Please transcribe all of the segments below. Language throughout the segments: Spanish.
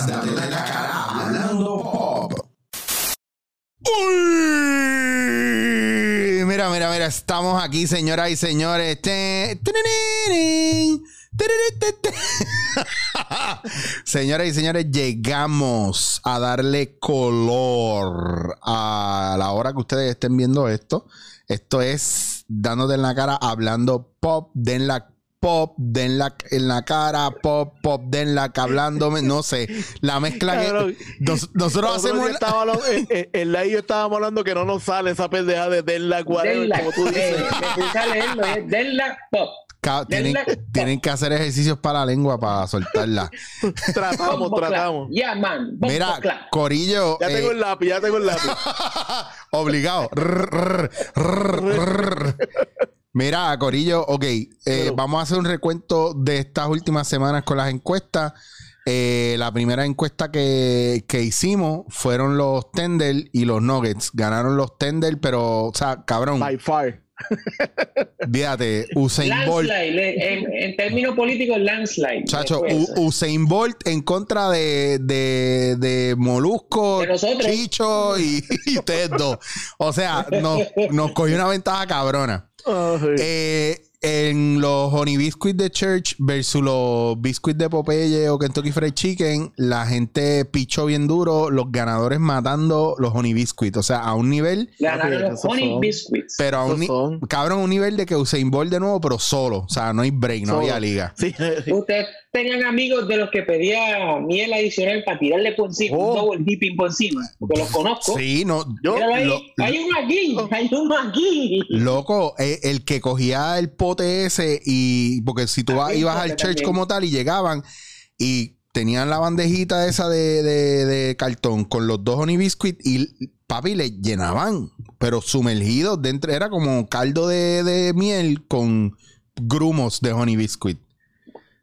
es Date la cara hablando pop. Uy, mira, mira, mira, estamos aquí, señoras y señores. Señoras y señores, llegamos a darle color a la hora que ustedes estén viendo esto. Esto es dándote en la cara, hablando pop, den la pop, den la en la cara, pop, pop, den la hablándome, no sé, la mezcla Cabrón. que nos- nosotros hacemos estábamos hablando- eh, eh, en la y yo estábamos hablando que no nos sale esa pendeja de Denla whatever, Denla, como tú dices. eh, me puse a leerlo, es Denla Pop. Tienen, tienen que hacer ejercicios para la lengua para soltarla. Tratamos, tratamos. Ya, man. bombo Mira. Corillo, Ya tengo el lápiz, ya tengo el lápiz. obligado. Mira, Corillo, ok, eh, vamos a hacer un recuento de estas últimas semanas con las encuestas. Eh, la primera encuesta que, que hicimos fueron los Tender y los Nuggets. Ganaron los Tender, pero, o sea, cabrón, By far. fíjate, Usain Bolt. Landslide, en, en términos políticos, landslide. Chacho, U- Usain Bolt en contra de, de, de Molusco, De. Chicho y, y ustedes dos. O sea, nos, nos cogió una ventaja cabrona. Ay. Eh, en los Honey Biscuits de Church versus los Biscuits de Popeye o Kentucky Fried Chicken, la gente pichó bien duro, los ganadores matando los Honey Biscuits. O sea, a un nivel, Ganaron los Honey son- Biscuits. pero a un, son. cabrón, un nivel de que Usain Bolt de nuevo, pero solo. O sea, no hay break, no Solo. había liga. Sí, Ustedes tenían amigos de los que pedía miel adicional para tirarle por encima, Oh. un double dipping por encima, porque los conozco. Sí, no. Yo- ahí, lo- hay uno aquí, hay uno aquí. Loco, eh, el que cogía el pote ese y porque si tú vas- el ibas al church también. como tal y llegaban y tenían la bandejita esa de, de- de cartón con los dos honey biscuit y papi le llenaban, pero sumergidos dentro, era como caldo de, de miel con grumos de honey biscuit.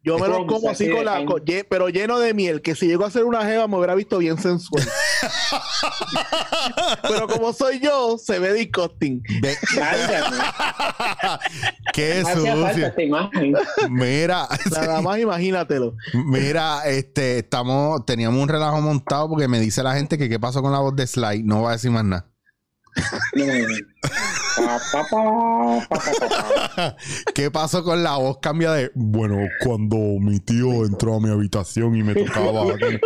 Yo me lo Crumbs, como así con de la, con- pero lleno de miel, que si llego a hacer una jeva me hubiera visto bien sensual. pero como soy yo, se ve disgusting. Válgame, Qué sucio. Mira, Nada más imagínatelo. Mira, este, estamos, teníamos un relajo montado porque me dice la gente que qué pasó con la voz de Sly. No va a decir más nada. ¿Qué pasó con la voz? Cambia de. Bueno, cuando mi tío entró a mi habitación y me tocaba. aquí".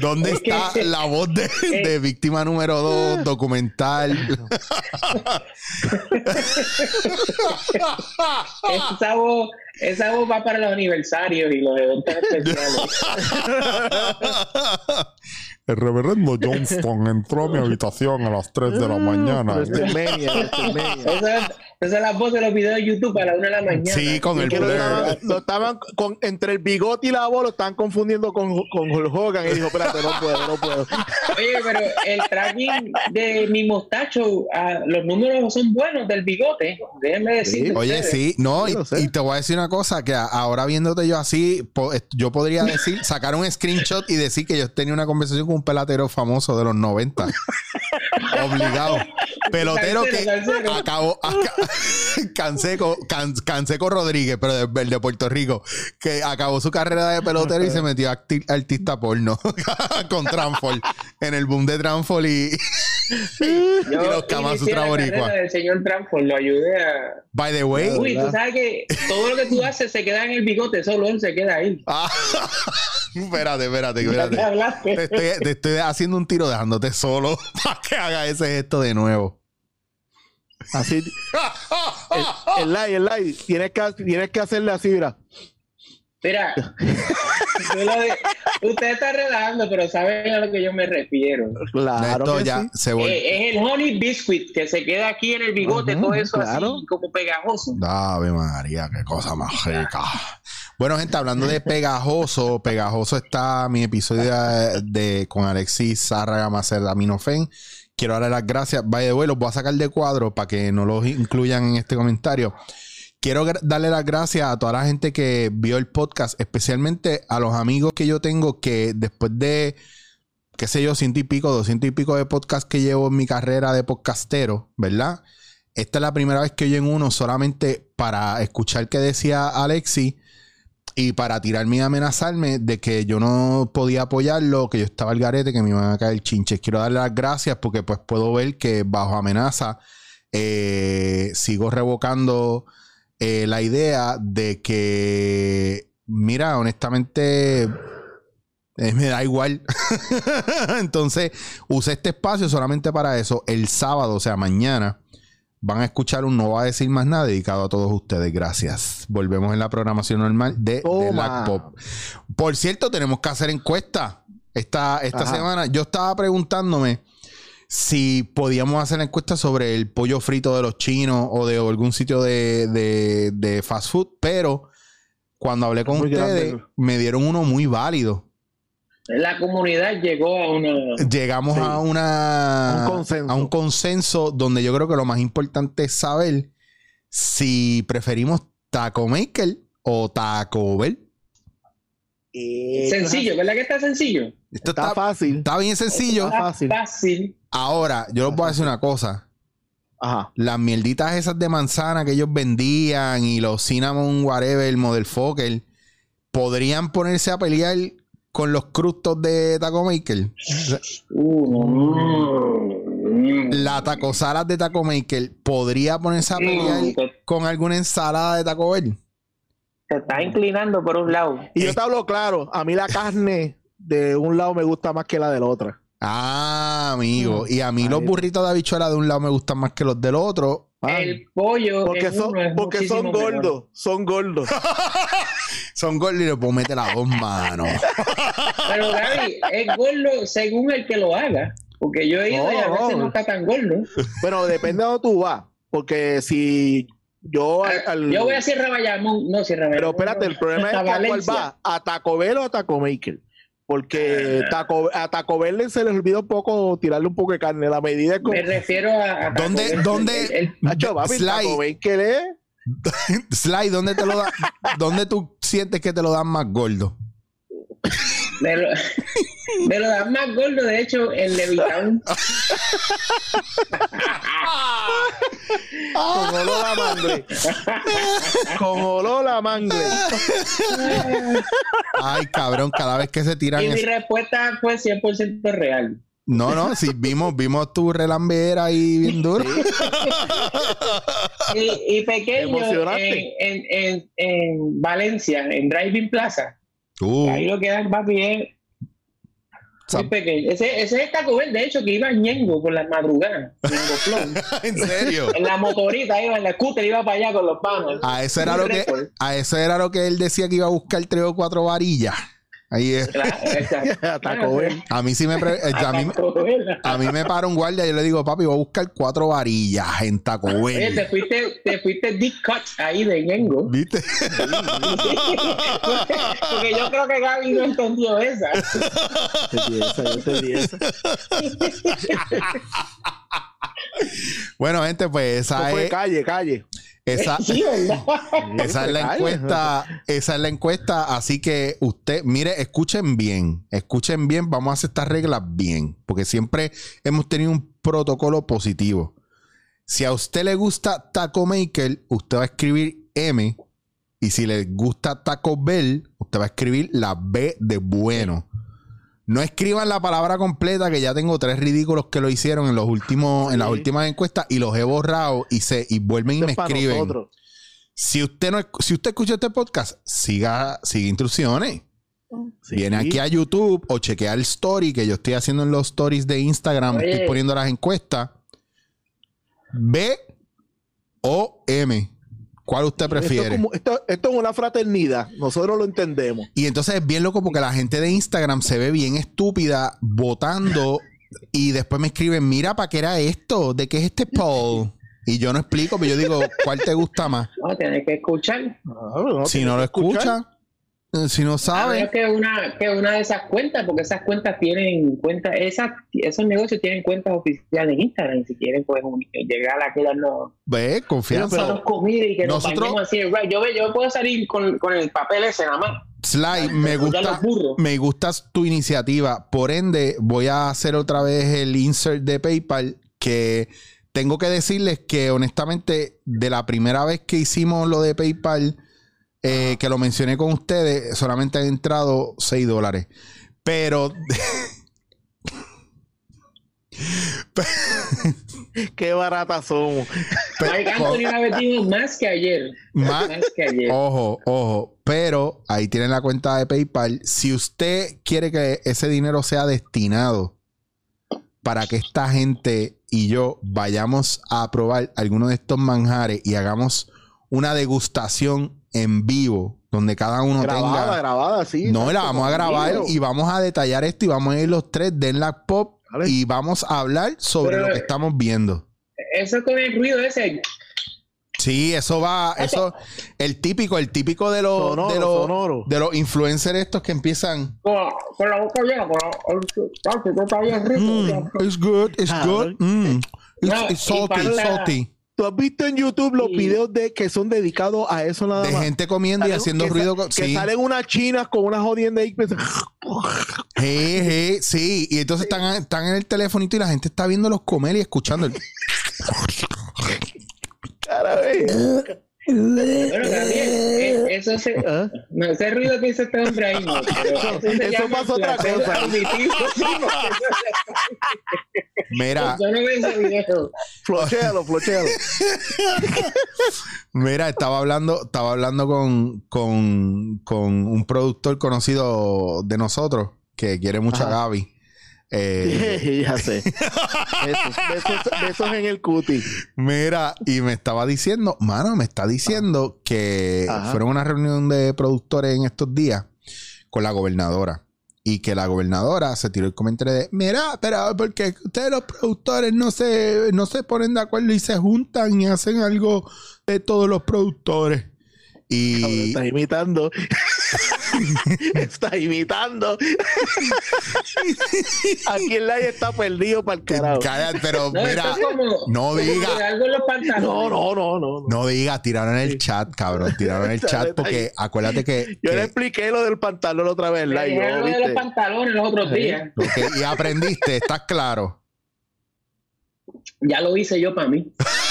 ¿Dónde está la voz de, de víctima número 2, documental? Esa voz, esa voz va para los aniversarios y los eventos especiales. El reverendo Johnston entró a mi habitación a las 3 de la mañana. Esa, esa es la voz de los videos de YouTube a la una de la mañana. Sí, con el lo blur. estaban, lo estaban con, entre el bigote y la voz lo estaban confundiendo con, con Hulk Hogan y dijo, espérate, no puedo, no puedo. Oye, pero el tracking de mi mostacho, ah, los números son buenos del bigote. Déjenme decirte. Oye, ustedes. sí, no, y, te voy a decir una cosa, que ahora viéndote yo así, yo podría decir, sacar un screenshot y decir que yo tenía una conversación con un pelatero famoso de los 90. Obligado. Pelotero que acabó, aca- Canseco, Can- Canseco Rodríguez, pero de, el de Puerto Rico, que acabó su carrera de pelotero y se metió a artista porno con Transfol, en el boom de Transfol y, y los Kama inicié Sutra la boricua. del señor Tranford, lo ayudé a... By the way, Uy, tú sabes que todo lo que tú haces se queda en el bigote, solo él se queda ahí. Espérate, espérate, espérate. Te estoy, te estoy haciendo un tiro dejándote solo para que haga ese gesto de nuevo. Así, el, el like, el like, tienes que, tienes que hacerle así, mira. Mira, usted está relajando, pero saben a lo que yo me refiero. Claro Esto ya sí. se. Eh, es el honey biscuit que se queda aquí en el bigote, Ujú, todo eso claro. así como pegajoso. Ave María, qué cosa más rica. Bueno, gente, hablando de pegajoso, pegajoso está mi episodio de, de- con Alexis Zárraga Macerdaminofen. Quiero darle las gracias. The way, los voy a sacar de cuadro para que no los incluyan en este comentario. Quiero darle las gracias a toda la gente que vio el podcast, especialmente a los amigos que yo tengo que después de, qué sé yo, ciento y pico, doscientos y pico de podcast que llevo en mi carrera de podcastero, ¿verdad? Esta es la primera vez que oyen uno solamente para escuchar qué decía Alexi. Y para tirarme y amenazarme de que yo no podía apoyarlo, que yo estaba al garete, que me iban a caer chinches. Quiero darle las gracias porque pues puedo ver que bajo amenaza eh, sigo revocando eh, la idea de que, mira, honestamente, eh, me da igual. Entonces, usé este espacio solamente para eso. El sábado, o sea, mañana, van a escuchar un No va a decir más nada dedicado a todos ustedes. Gracias. Volvemos en la programación normal de, de. Black Pop. Por cierto, tenemos que hacer encuesta esta, esta Ajá. semana. Yo estaba preguntándome si podíamos hacer encuesta sobre el pollo frito de los chinos o de algún sitio de, de- de fast food, pero cuando hablé con Muy ustedes, grande. me dieron uno muy válido. La comunidad llegó a una. Llegamos Sí. a una Un consenso. a un consenso donde yo creo que lo más importante es saber si preferimos Taco Maker o Taco Bell. Sencillo, ¿verdad que está sencillo? Esto Está está, fácil. está bien sencillo. Está fácil. Fácil. Ahora, yo les voy a decir una cosa. Ajá. Las mierditas esas de manzana que ellos vendían y los cinnamon whatever, el model Fokker, podrían ponerse a pelear con los crustos de Taco Maker. Uh, mm. La taco salad de Taco Maker podría ponerse a pelear Mm, con alguna ensalada de Taco Bell. te estás inclinando por un lado. Y yo te hablo claro, a mí la carne de un lado me gusta más que la del otro. Ah, amigo. Y a mí los está. burritos de habichuela de un lado me gustan más que los del otro. Ah, El pollo. porque son, uno es porque son gordos, son gordos. Son gordos y le puedo meter las dos manos. Pero Gaby, es gordo según el que lo haga. Porque yo he ido y a veces no. no está tan gordo. Pero depende de dónde tú vas. Porque si yo al- al- Yo voy a Sierra Bayamón. No, Sierra Pero Bayamón. espérate, el problema es A que a cuál va, a Taco Bell o a Taco Maker. Porque Taco, a Taco Bell se les olvida un poco tirarle un poco de carne. La medida es como. Me refiero a. a ¿Dónde- el- dónde- el- el- Nacho, papi, Sly. Taco ¿dónde te lo da? ¿Dónde tú sientes que te lo dan más gordo? Me lo, me lo dan más gordo, de hecho, en Levitown. Con olor a mangle. Con olor a mangle. Ay, cabrón, cada vez que se tiran. Y mi es- respuesta fue 100% real. No, no, sí, vimos, vimos tu relambera ahí bien duro. Y, y pequeño en, en, en, en Valencia, en Driving Plaza. Uh, Ahí lo que dan, papi, es muy pequeño. Ese, ese es Taco Bell, de hecho, que iba Ñengo por las madrugadas. ¿En serio? en la motorita, iba en la scooter, iba para allá con los panos. A eso era lo que, a eso era lo que él decía que iba a buscar tres o cuatro varillas. Ahí es. Claro, exacto. A Taco Bell. A mí sí me pre- eh, a mí, Taco Bell. a mí me para un guardia y yo le digo, papi, voy a buscar cuatro varillas en Taco Oye, te Bell. fuiste, te fuiste deep cut ahí de Ñengo. ¿Viste? Porque yo creo que Gaby no entendió esa. Entendí esa, yo entendí esa. Bueno, gente, pues esa fue es, calle, calle. Esa, esa es la encuesta. Esa es la encuesta. Así que usted, mire, escuchen bien. Escuchen bien. Vamos a hacer estas reglas bien. Porque siempre hemos tenido un protocolo positivo. Si a usted le gusta Taco Maker, usted va a escribir M. Y si le gusta Taco Bell, usted va a escribir la B de bueno. No escriban la palabra completa, que ya tengo tres ridículos que lo hicieron en los últimos, en las últimas encuestas y los he borrado y se y vuelven y me es escriben. nosotros. Si usted no si usted escucha este podcast, siga, siga instrucciones. Sí. Viene aquí a YouTube o chequea el story que yo estoy haciendo en los stories de Instagram. Oye. Estoy poniendo las encuestas. B o M. ¿Cuál usted Esto es, prefiere? como- esto- esto es una fraternidad. Nosotros lo entendemos. Y entonces es bien loco porque la gente de Instagram se ve bien estúpida votando y después me escriben, mira, ¿para qué era esto? ¿De qué es este poll? Y yo no explico, pero yo digo, ¿cuál te gusta más? No, tienes que escuchar. Si no lo escucha, eh, si no A sabe, menos que una, que una de esas cuentas, porque esas cuentas tienen cuentas, esas, esos negocios tienen cuentas oficiales en Instagram. Si quieren, pueden llegar a quedarnos ve, confianza. nosotros comida y que nos Nosotros- bañemos así. right. Yo, ve- yo puedo salir con, con el papel ese nada más. Sly, me gusta, me gusta tu iniciativa. Por ende, voy a hacer otra vez el insert de PayPal que tengo que decirles que honestamente de la primera vez que hicimos lo de PayPal eh, que lo mencioné con ustedes, solamente han entrado 6 dólares. Pero. Qué baratas somos. Mike Anthony ha metido más que ayer. Más que ayer. Ojo, ojo, pero ahí tienen la cuenta de PayPal. Si usted quiere que ese dinero sea destinado para que esta gente y yo vayamos a probar alguno de estos manjares y hagamos una degustación en vivo, donde cada uno grabada, tenga. grabada, sí. No, la vamos a grabar conmigo. y vamos a detallar esto y vamos a ir los tres de la pop Dale. y vamos a hablar sobre Pero- lo que estamos viendo. Eso con el ruido ese. Sí, eso va, eso, el típico, el típico de los, Sonoro, de los, de los influencers estos que empiezan. Con, la boca llena, con la, rico. Mm, it's good, it's Ah, good. mm, it's, it's salty, salty. ¿Tú has visto en YouTube los Sí. videos de que son dedicados a eso nada De más? gente comiendo y haciendo que ruido. con- Que sí. salen unas chinas con unas jodiendas ahí. pues, Hey, hey, sí. Y entonces están, están en el telefonito y la gente está viéndolos comer y escuchando. el- cara, ve. Bueno, también, eh, eso se, ¿Ah? no, ese ruido que hizo este hombre ahí, no, pero eso, Eso pasa otra cosa. auditivo, sí, Mira, Yo no veo ese video. Flochéalo, flochéalo. mira, estaba hablando, estaba hablando con, con, con un productor conocido de nosotros que quiere mucho a. Gaby. Eh, ya sé. Besos, besos, besos en el cuti. Mira, y me estaba diciendo, mano, me está diciendo que Ajá. fueron a una reunión de productores en estos días con la gobernadora. Y que la gobernadora se tiró el comentario de, mira, pero porque ustedes los productores no se, no se ponen de acuerdo y se juntan y hacen algo de todos los productores. Cabrón, Y Estás imitando. Estás imitando. Aquí el live está perdido para el carajo. Cállate, pero No, mira, esto es como, no como diga. de algo en los pantalones. No, no, no, no. no. no diga, tiraron en el chat, cabrón, tiraron en el chat porque acuérdate que, Yo que- le expliqué lo del pantalón otra vez, live. ¿no? lo de los ¿Viste? pantalones los otros días. y aprendiste, estás claro. Ya lo hice yo para mí.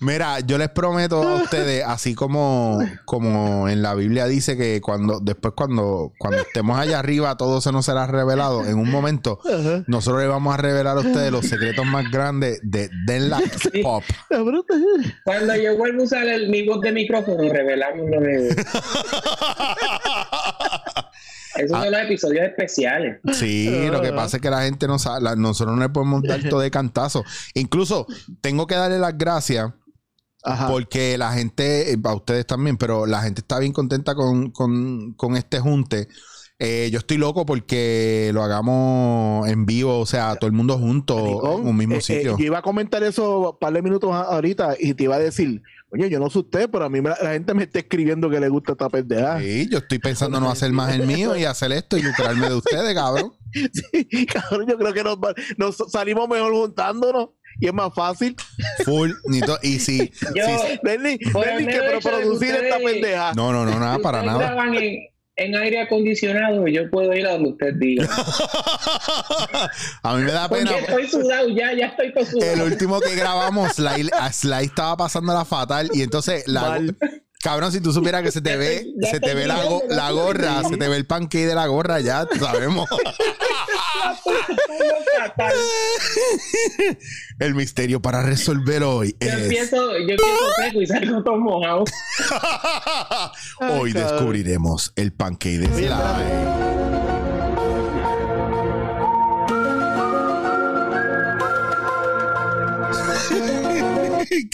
Mira, yo les prometo a ustedes, así como, como en la Biblia dice que cuando, después cuando, cuando estemos allá arriba, todo se nos será revelado. En un momento, nosotros les vamos a revelar a ustedes los secretos más grandes de Denla Pop. Cabrón, Cuando yo vuelvo a usar el, mi voz de micrófono, revelamos lo de... Esos son los episodios especiales. Sí, lo que pasa es que la gente no sabe, la- nosotros no le podemos dar todo de cantazo. Incluso tengo que darle las gracias Ajá. Porque la gente, eh, a ustedes también, pero la gente está bien contenta con, con- con este junte. Eh, yo estoy loco porque lo hagamos en vivo, o sea, todo el mundo junto Maricón, en un mismo eh, eh, sitio. yo iba a comentar eso un par de minutos ahorita y te iba a decir, oye, yo no sé usted, pero a mí me- la gente me está escribiendo que le gusta esta pendeja. Sí, yo estoy pensando no hacer más el mío y hacer esto y lucrarme de ustedes, cabrón. Sí, cabrón, yo creo que nos, va- nos salimos mejor juntándonos y es más fácil. Full. ni to- y si, Yo, el Lenny, que producir esta pendeja. no, no, no, nada, para nada. en, en aire acondicionado, yo puedo ir a donde usted diga. a mí me da Porque pena. estoy sudado ya, ya estoy todo sudado. El último que grabamos, Sly, Sly estaba pasando la fatal y entonces la. Cabrón, si tú supieras que se te ve, se te ve la, gorra, se te ve el pancake de la gorra, ya sabemos. El misterio para resolver hoy Yo es. empiezo, yo empiezo seco y salgo todo mojado. Hoy descubriremos el pancake de Oye,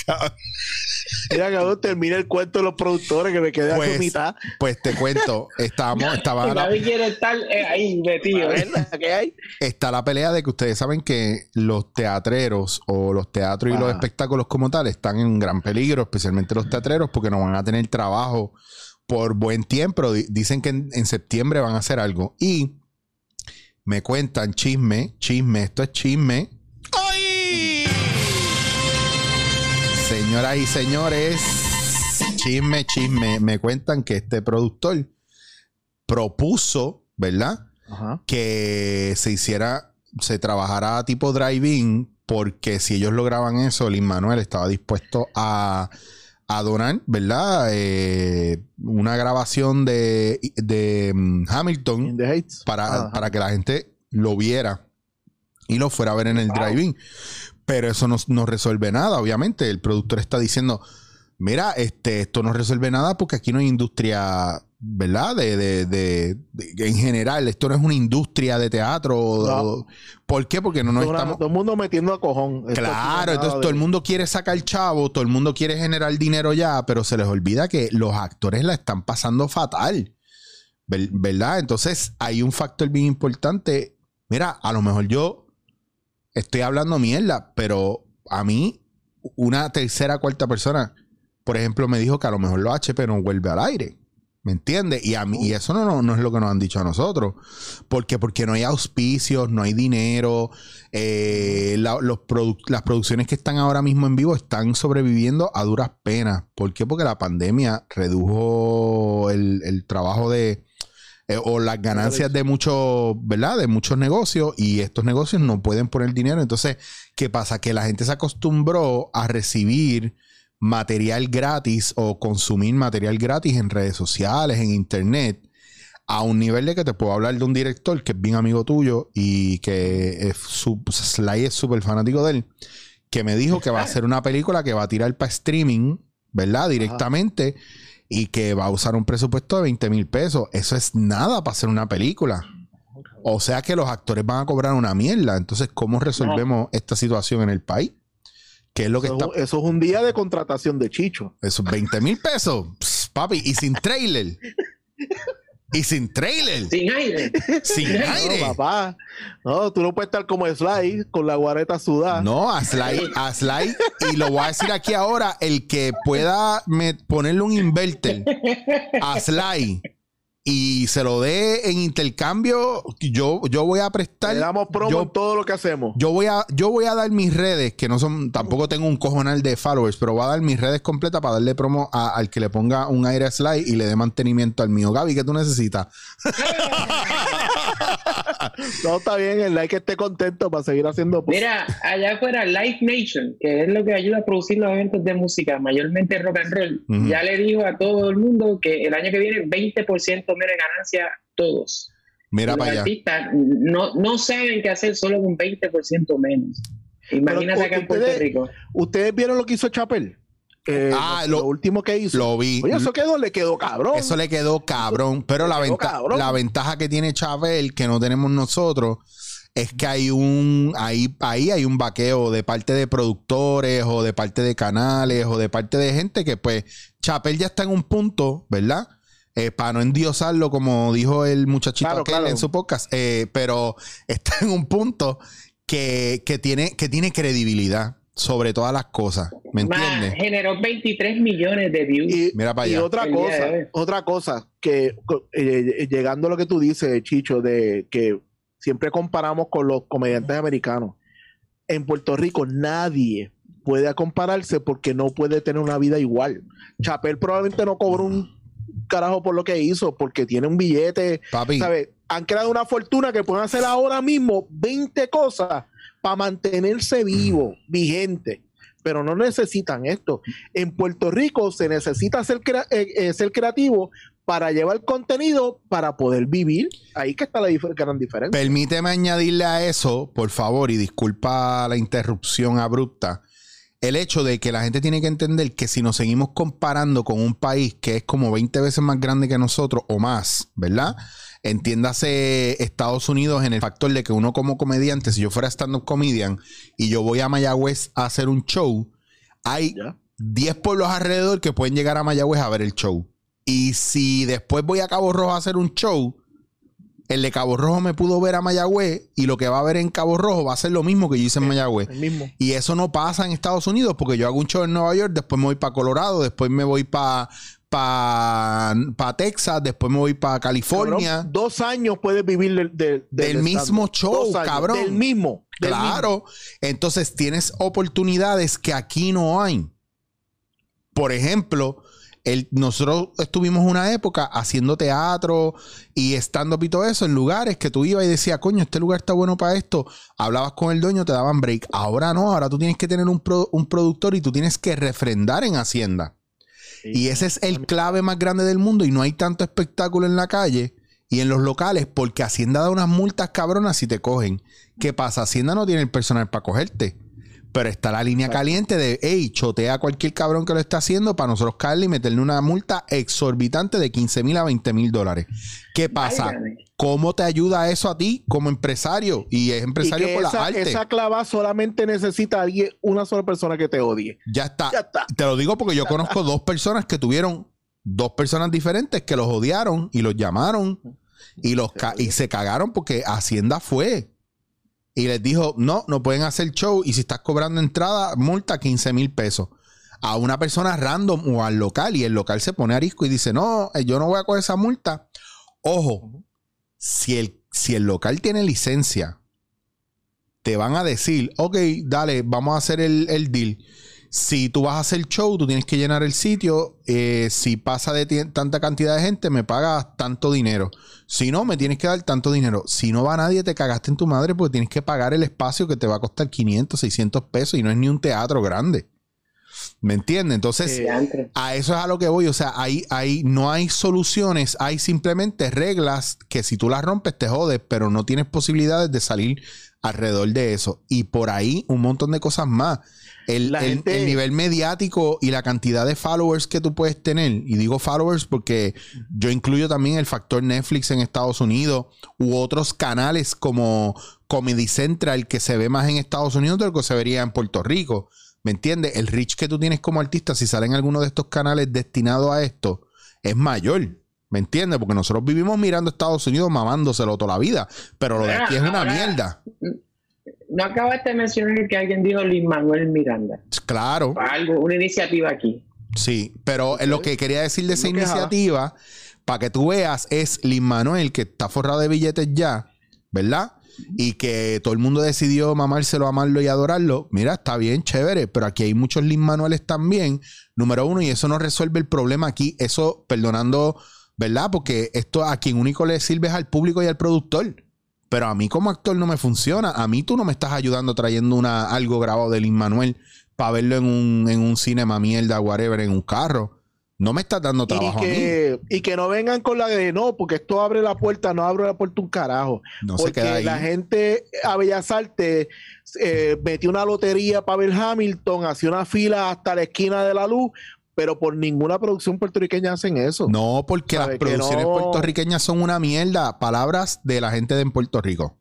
Cabrón. Mira, cabrón, termina el cuento de los productores que me quedé a Pues, su mitad. pues te cuento, estábamos, estaba Y la, nadie quiere estar eh, ahí metido. Está la pelea de que ustedes saben que los teatreros o los teatros y los Ah. espectáculos como tal están en gran peligro, especialmente los teatreros, porque no van a tener trabajo por buen tiempo. Di- Dicen que en, en septiembre van a hacer algo. Y me cuentan chisme, chisme, esto es chisme. Señoras y señores, chisme, chisme. Me cuentan que este productor propuso, ¿verdad? Ajá. que se hiciera, se trabajara tipo drive-in, porque si ellos lograban eso, Lin Manuel estaba dispuesto a, a donar, ¿verdad? Eh, una grabación de, de mm, Hamilton para, Ajá. para que la gente lo viera y lo fuera a ver en el drive-in. Pero eso no, no resuelve nada, obviamente. El productor está diciendo, mira, este, esto no resuelve nada porque aquí no hay industria, ¿verdad? De, de- de- de- en general, esto no es una industria de teatro. ¿Por qué? Porque no nos estamos... todo el mundo metiendo a cojón. Esto Claro, entonces todo el mundo quiere sacar chavo, todo el mundo quiere generar dinero ya, pero se les olvida que los actores la están pasando fatal. Ver- ¿Verdad? Entonces hay un factor bien importante. Mira, a lo mejor yo estoy hablando mierda, pero a mí, una tercera, cuarta persona, por ejemplo, me dijo que a lo mejor los HP no vuelve al aire. ¿Me entiendes? Y, a mí, y eso no, no, no es lo que nos han dicho a nosotros. ¿Por qué? Porque no hay auspicios, no hay dinero. eh, la- los produ- las producciones que están ahora mismo en vivo están sobreviviendo a duras penas. ¿Por qué? Porque la pandemia redujo el, el trabajo de... eh, o las ganancias de muchos, ¿verdad? De muchos negocios y estos negocios no pueden poner dinero. Entonces, ¿qué pasa? Que la gente se acostumbró a recibir material gratis o consumir material gratis en redes sociales, en internet, a un nivel de que te puedo hablar de un director que es bien amigo tuyo y que es su, Sly es súper fanático de él, que me dijo que va a hacer una película que va a tirar para streaming, ¿verdad? Directamente y que va a usar un presupuesto de 20 mil pesos. Eso es nada para hacer una película. O sea que los actores van a cobrar una mierda. Entonces, ¿cómo resolvemos esta situación en el país? ¿Qué es lo que Eso, está es un- eso es un día de contratación de Chicho. esos 20 mil pesos, Pss, papi, y sin trailer. Y sin trailer, Sin aire. sin No, aire. No, papá. No, tú no puedes estar como Sly con la guareta sudada. No, a Sly, a Sly, y lo voy a decir aquí ahora, el que pueda me- ponerle un inverter a Sly y se lo dé en intercambio, yo, yo voy a prestar. Le damos promo yo- en todo lo que hacemos. Yo voy a, yo voy a dar mis redes, que no son, tampoco tengo un cojonal de followers, pero voy a dar mis redes completas para darle promo a- al que le ponga un aire Sly y le dé mantenimiento al mío. Gaby, ¿qué tú necesitas? No, está bien, el like esté contento para seguir haciendo. Mira, allá afuera, Live Nation, que es lo que ayuda a producir los eventos de música, mayormente rock and roll, ya le dijo a todo el mundo que el año que viene 20% menos ganancia todos. Mira los para allá. artistas no, no saben qué hacer solo con 20% menos. Imagínate Pero, acá en Puerto Rico. ¿Ustedes vieron lo que hizo Chapel? Eh, Ah, lo, último que hizo. Lo vi. Oye, eso quedó, le quedó cabrón. Eso le quedó cabrón. Pero la, Le quedó venta- cabrón. la ventaja que tiene Chávez, que no tenemos nosotros, es que hay un, ahí, ahí hay un vaqueo de parte de productores o de parte de canales o de parte de gente que pues Chapel ya está en un punto, ¿verdad? Eh, para no endiosarlo como dijo el muchachito Claro, aquel claro. en su podcast, eh, pero está en un punto que, que tiene, que tiene credibilidad sobre todas las cosas, ¿me entiendes? generó 23 millones de views. Y, Mira para y allá. otra El cosa, otra cosa, que eh, llegando a lo que tú dices, Chicho, de que siempre comparamos con los comediantes americanos. En Puerto Rico nadie puede compararse porque no puede tener una vida igual. Chapel probablemente no cobró un carajo por lo que hizo, porque tiene un billete, Papi, ¿sabes? Han creado una fortuna que pueden hacer ahora mismo 20 cosas para mantenerse vivo, vigente. Pero no necesitan esto. En Puerto Rico se necesita ser, crea- eh, eh, creativo para llevar contenido para poder vivir. Ahí que está la gran diferencia. Permíteme añadirle a eso, por favor, y disculpa la interrupción abrupta. El hecho de que la gente tiene que entender que si nos seguimos comparando con un país que es como 20 veces más grande que nosotros o más, ¿verdad? Entiéndase Estados Unidos en el factor de que uno como comediante, si yo fuera stand-up comedian y yo voy a Mayagüez a hacer un show, hay Ya. 10 pueblos alrededor que pueden llegar a Mayagüez a ver el show. Y si después voy a Cabo Rojo a hacer un show, el de Cabo Rojo me pudo ver a Mayagüez y lo que va a ver en Cabo Rojo va a ser lo mismo que yo hice en Mayagüez. El mismo. Y eso no pasa en Estados Unidos porque yo hago un show en Nueva York, después me voy para Colorado, después me voy para pa, Texas, después me voy para California. Cabrón, dos años puedes vivir del, mismo show, años, cabrón. Del mismo. del mismo. Claro. Entonces tienes oportunidades que aquí no hay. Por ejemplo, el- nosotros estuvimos una época haciendo teatro y stand-up y todo eso en lugares que tú ibas y decías, coño, este lugar está bueno para esto. Hablabas con el dueño, te daban break. Ahora no, ahora tú tienes que tener un, pro- un productor y tú tienes que refrendar en Hacienda. Y ese es el clave más grande del mundo y no hay tanto espectáculo en la calle y en los locales porque Hacienda da unas multas cabronas si te cogen. ¿Qué pasa? Hacienda no tiene el personal para cogerte. Pero está la línea caliente de, hey, chotea a cualquier cabrón que lo está haciendo para nosotros caerle y meterle una multa exorbitante de 15 mil a 20 mil dólares. ¿Qué pasa? Válgame. ¿Cómo te ayuda eso a ti como empresario? Y es empresario por la esa, arte. esa clava solamente necesita alguien, una sola persona que te odie. Ya está. Ya está. Te lo digo porque yo conozco dos personas que tuvieron dos personas diferentes que los odiaron y los llamaron y los ca- y se cagaron porque Hacienda fue y les dijo, no, no pueden hacer show y si estás cobrando entrada, multa 15 mil pesos. A una persona random o al local y el local se pone arisco y dice, no, eh, yo no voy a coger esa multa. Ojo, si el, si el local tiene licencia, te van a decir, ok, dale, vamos a hacer el, el deal. Si tú vas a hacer show, tú tienes que llenar el sitio. eh, si pasa de tanta cantidad de gente, me pagas tanto dinero. Si no, me tienes que dar tanto dinero. Si no va nadie, te cagaste en tu madre porque tienes que pagar el espacio que te va a costar 500, 600 pesos y no es ni un teatro grande. ¿Me entiendes? Entonces, a eso es a lo que voy. O sea, ahí, ahí no hay soluciones, hay simplemente reglas que si tú las rompes te jodes, pero no tienes posibilidades de salir alrededor de eso. Y por ahí un montón de cosas más. El, La el- gente- el nivel mediático y la cantidad de followers que tú puedes tener, y digo followers porque yo incluyo también el factor Netflix en Estados Unidos u otros canales como Comedy Central que se ve más en Estados Unidos de lo que se vería en Puerto Rico. ¿Me entiendes? El reach que tú tienes como artista, si sale en alguno de estos canales destinado a esto, es mayor. ¿Me entiendes? Porque nosotros vivimos mirando a Estados Unidos mamándoselo toda la vida. Pero lo de aquí es una mierda. No acabaste de mencionar que alguien dijo Luis Manuel Miranda. Claro. Algo, una iniciativa aquí. Sí, pero lo que quería decir de esa iniciativa, para que tú veas, es Lin Manuel, que está forrado de billetes ya, ¿verdad? Y que todo el mundo decidió mamárselo, amarlo y adorarlo. Mira, está bien, chévere, pero aquí hay muchos Lin Manueles también, número uno, y eso no resuelve el problema aquí. Eso, perdonando, ¿verdad? Porque esto a quien único le sirve es al público y al productor. Pero a mí como actor no me funciona. A mí tú no me estás ayudando trayendo una, algo grabado de Lin Manuel para verlo en un, en un cinema mierda, whatever, en un carro. No me estás dando Y trabajo a mí. que, y que no vengan con la de no, porque esto abre la puerta, no abre la puerta un carajo. No se porque queda ahí. la gente a Bellas Artes eh, metió una lotería para ver Hamilton, hacía una fila hasta la esquina de la luz, pero por ninguna producción puertorriqueña hacen eso. No, porque las que producciones no- puertorriqueñas son una mierda. Palabras de la gente de en Puerto Rico.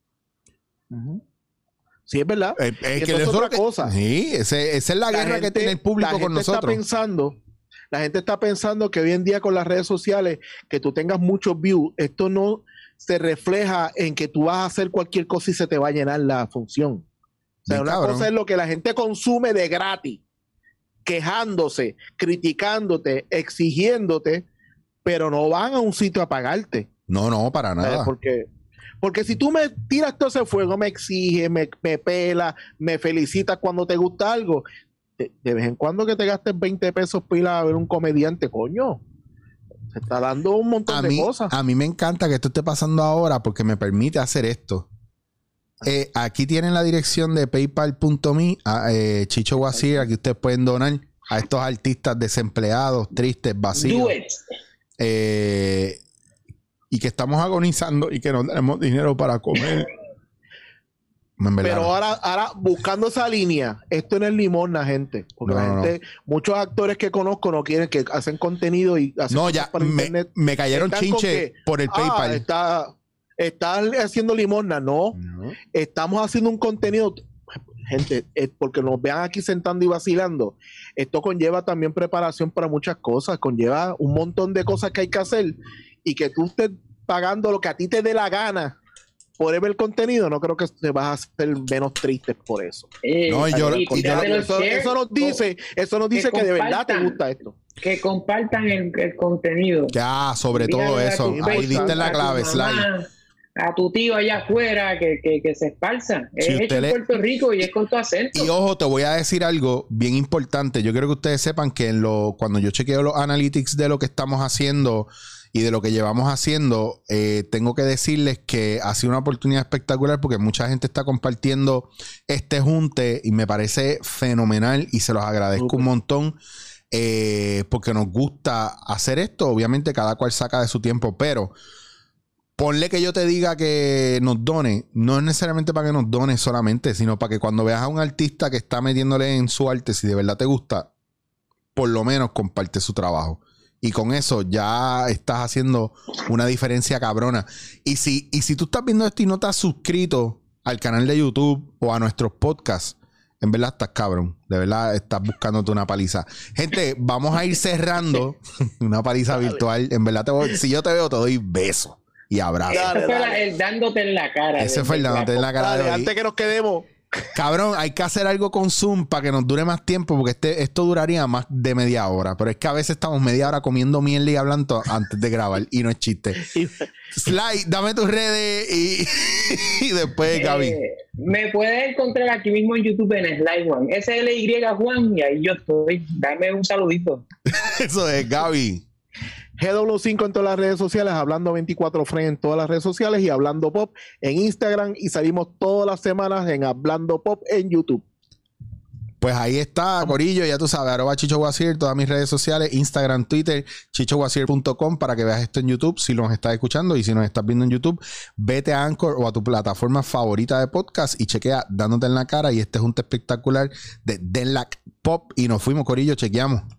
Sí, es verdad. Eh, es Y que es otra que- cosa. Sí, ese- esa es la, guerra que tiene el público la con gente Está nosotros. pensando, la gente está pensando que hoy en día con las redes sociales, que tú tengas muchos views, esto no se refleja en que tú vas a hacer cualquier cosa y se te va a llenar la función. O sea, Bien una cabrón. cosa es lo que la gente consume de gratis, quejándose, criticándote, exigiéndote, pero no van a un sitio a pagarte. No, no, para nada. Porque, porque si tú me tiras todo ese fuego, me exiges, me, me pela, me felicitas cuando te gusta algo, de, de vez en cuando que te gastes 20 pesos pila a ver un comediante, coño. Se está dando un montón a de mí, cosas. a mí me encanta que esto esté pasando ahora porque me permite hacer esto. Eh, aquí tienen la dirección de paypal.me, a, eh, Chicho Guasir, aquí ustedes pueden donar a estos artistas desempleados, tristes, vacíos. Eh, y que estamos agonizando y que no tenemos dinero para comer. Pero ahora, ahora buscando esa línea, esto no es limosna, gente. Porque No, la no, gente, muchos actores que conozco no quieren que hacen contenido y hacen no, ya para me, internet. me cayeron chinche que, por el Ah, PayPal. está, está haciendo limosna. No, No. estamos haciendo un contenido, gente, es porque nos vean aquí sentando y vacilando. Esto conlleva también preparación para muchas cosas, conlleva un montón de cosas que hay que hacer y que tú estés pagando lo que a ti te dé la gana por ver el contenido, no creo que te vas a hacer menos triste por eso. Eh, No, y yo- y Eso, nos dice, eso nos dice que, de verdad te gusta esto. que compartan el, el contenido. Ya, sobre todo eso. tu Ahí diste la a tu clave, Sly. A tu tío allá afuera que, que, que se esparza. Si es hecho en le- Puerto Rico y es con tu acento. Y ojo, te voy a decir algo bien importante. Yo quiero que ustedes sepan que en lo, cuando yo chequeo los analytics de lo que estamos haciendo y de lo que llevamos haciendo, eh, tengo que decirles que ha sido una oportunidad espectacular porque mucha gente está compartiendo este junte y me parece fenomenal y se los agradezco un montón. eh, porque nos gusta hacer esto. Obviamente cada cual saca de su tiempo, pero ponle que yo te diga que nos done, no es necesariamente para que nos done solamente, sino para que cuando veas a un artista que está metiéndole en su arte, si de verdad te gusta, por lo menos comparte su trabajo. Y con eso ya estás haciendo una diferencia cabrona. Y si, y si tú estás viendo esto y no estás suscrito al canal de YouTube o a nuestros podcasts, en verdad estás cabrón. De verdad estás buscándote una paliza. Gente, vamos a ir cerrando una paliza virtual. En verdad, te voy- si yo te veo, te doy beso y abrazo. Dale, Ese fue el dándote en la cara. Ese fue el dándote en la cara Dale, de antes que nos quedemos. Cabrón, hay que hacer algo con Zoom para que nos dure más tiempo, porque este, esto duraría más de media hora. Pero es que a veces estamos media hora comiendo mierda y hablando antes de grabar, y no es chiste. Sly, dame tus redes y, y después, Gaby. Eh, me puedes encontrar aquí mismo en YouTube en Slide One. S-L-Y Juan y ahí yo estoy. Dame un saludito. Eso es, Gaby. GW5 en todas las redes sociales, hablando 24 Frames en todas las redes sociales y hablando pop en Instagram y salimos todas las semanas en hablando pop en YouTube. Pues ahí está, Corillo, ya tú sabes, arroba Chicho Guasier, todas mis redes sociales, Instagram, Twitter, chichoguasier.com para que veas esto en YouTube si nos estás escuchando y si nos estás viendo en YouTube, vete a Anchor o a tu plataforma favorita de podcast y chequea dándote en la cara y este junta espectacular de Denlac Pop y nos fuimos, Corillo, chequeamos.